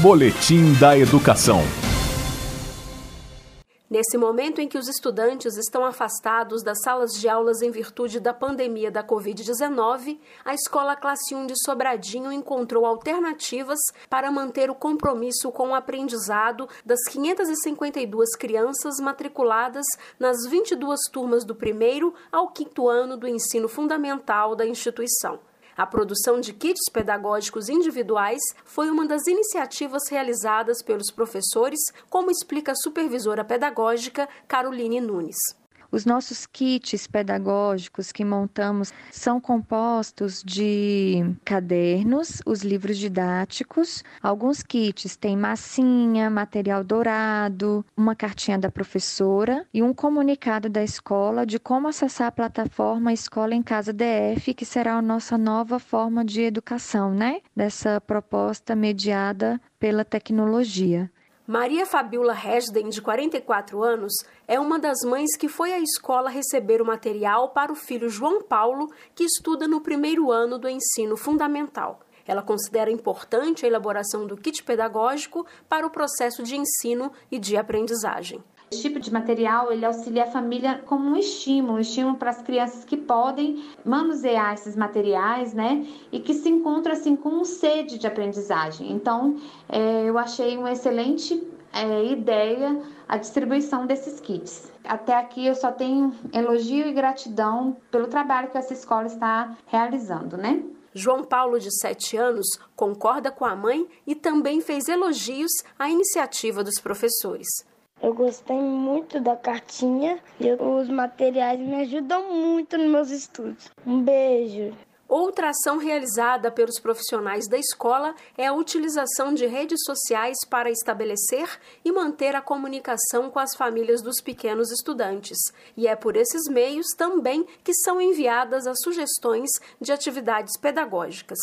Boletim da Educação. Nesse momento em que os estudantes estão afastados das salas de aulas em virtude da pandemia da Covid-19, a Escola Classe 1 de Sobradinho encontrou alternativas para manter o compromisso com o aprendizado das 552 crianças matriculadas nas 22 turmas do primeiro ao quinto ano do ensino fundamental da instituição. A produção de kits pedagógicos individuais foi uma das iniciativas realizadas pelos professores, como explica a supervisora pedagógica Caroline Nunes. Os nossos kits pedagógicos que montamos são compostos de cadernos, os livros didáticos. Alguns kits têm massinha, material dourado, uma cartinha da professora e um comunicado da escola de como acessar a plataforma Escola em Casa DF, que será a nossa nova forma de educação, né? Dessa proposta mediada pela tecnologia. Maria Fabiola Resden, de 44 anos, é uma das mães que foi à escola receber o material para o filho João Paulo, que estuda no primeiro ano do ensino fundamental. Ela considera importante a elaboração do kit pedagógico para o processo de ensino e de aprendizagem. Esse tipo de material ele auxilia a família como um estímulo, um estímulo para as crianças que podem manusear esses materiais, né? E que se encontram assim com sede de aprendizagem. Então, é, eu achei uma excelente é, ideia a distribuição desses kits. Até aqui eu só tenho elogio e gratidão pelo trabalho que essa escola está realizando, né? João Paulo, de 7 anos, concorda com a mãe e também fez elogios à iniciativa dos professores. Eu gostei muito da cartinha e os materiais me ajudam muito nos meus estudos. Um beijo. Outra ação realizada pelos profissionais da escola é a utilização de redes sociais para estabelecer e manter a comunicação com as famílias dos pequenos estudantes. E é por esses meios também que são enviadas as sugestões de atividades pedagógicas.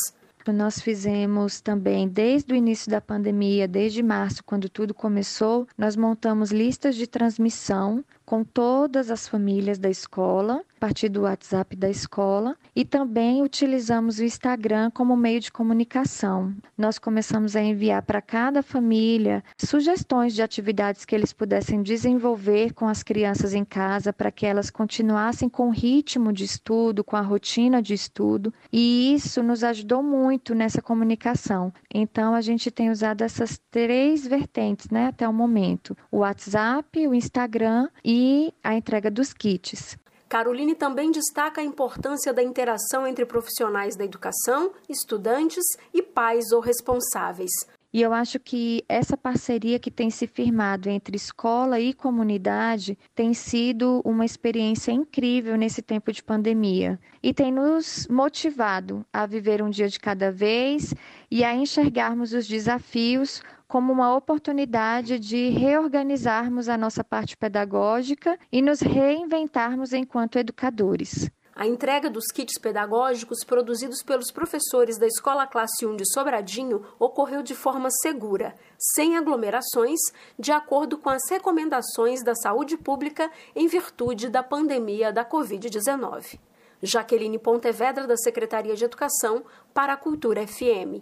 Nós fizemos também, desde o início da pandemia, desde março, quando tudo começou, nós montamos listas de transmissão com todas as famílias da escola, a partir do WhatsApp da escola, e também utilizamos o Instagram como meio de comunicação. Nós começamos a enviar para cada família sugestões de atividades que eles pudessem desenvolver com as crianças em casa para que elas continuassem com o ritmo de estudo, com a rotina de estudo, e isso nos ajudou muito nessa comunicação. Então a gente tem usado essas três vertentes, né, até o momento: o WhatsApp, o Instagram e e a entrega dos kits. Caroline também destaca a importância da interação entre profissionais da educação, estudantes e pais ou responsáveis. E eu acho que essa parceria que tem se firmado entre escola e comunidade tem sido uma experiência incrível nesse tempo de pandemia e tem nos motivado a viver um dia de cada vez e a enxergarmos os desafios como uma oportunidade de reorganizarmos a nossa parte pedagógica e nos reinventarmos enquanto educadores. A entrega dos kits pedagógicos produzidos pelos professores da Escola Classe 1 de Sobradinho ocorreu de forma segura, sem aglomerações, de acordo com as recomendações da saúde pública em virtude da pandemia da Covid-19. Jaqueline Pontevedra, da Secretaria de Educação, para a Cultura FM.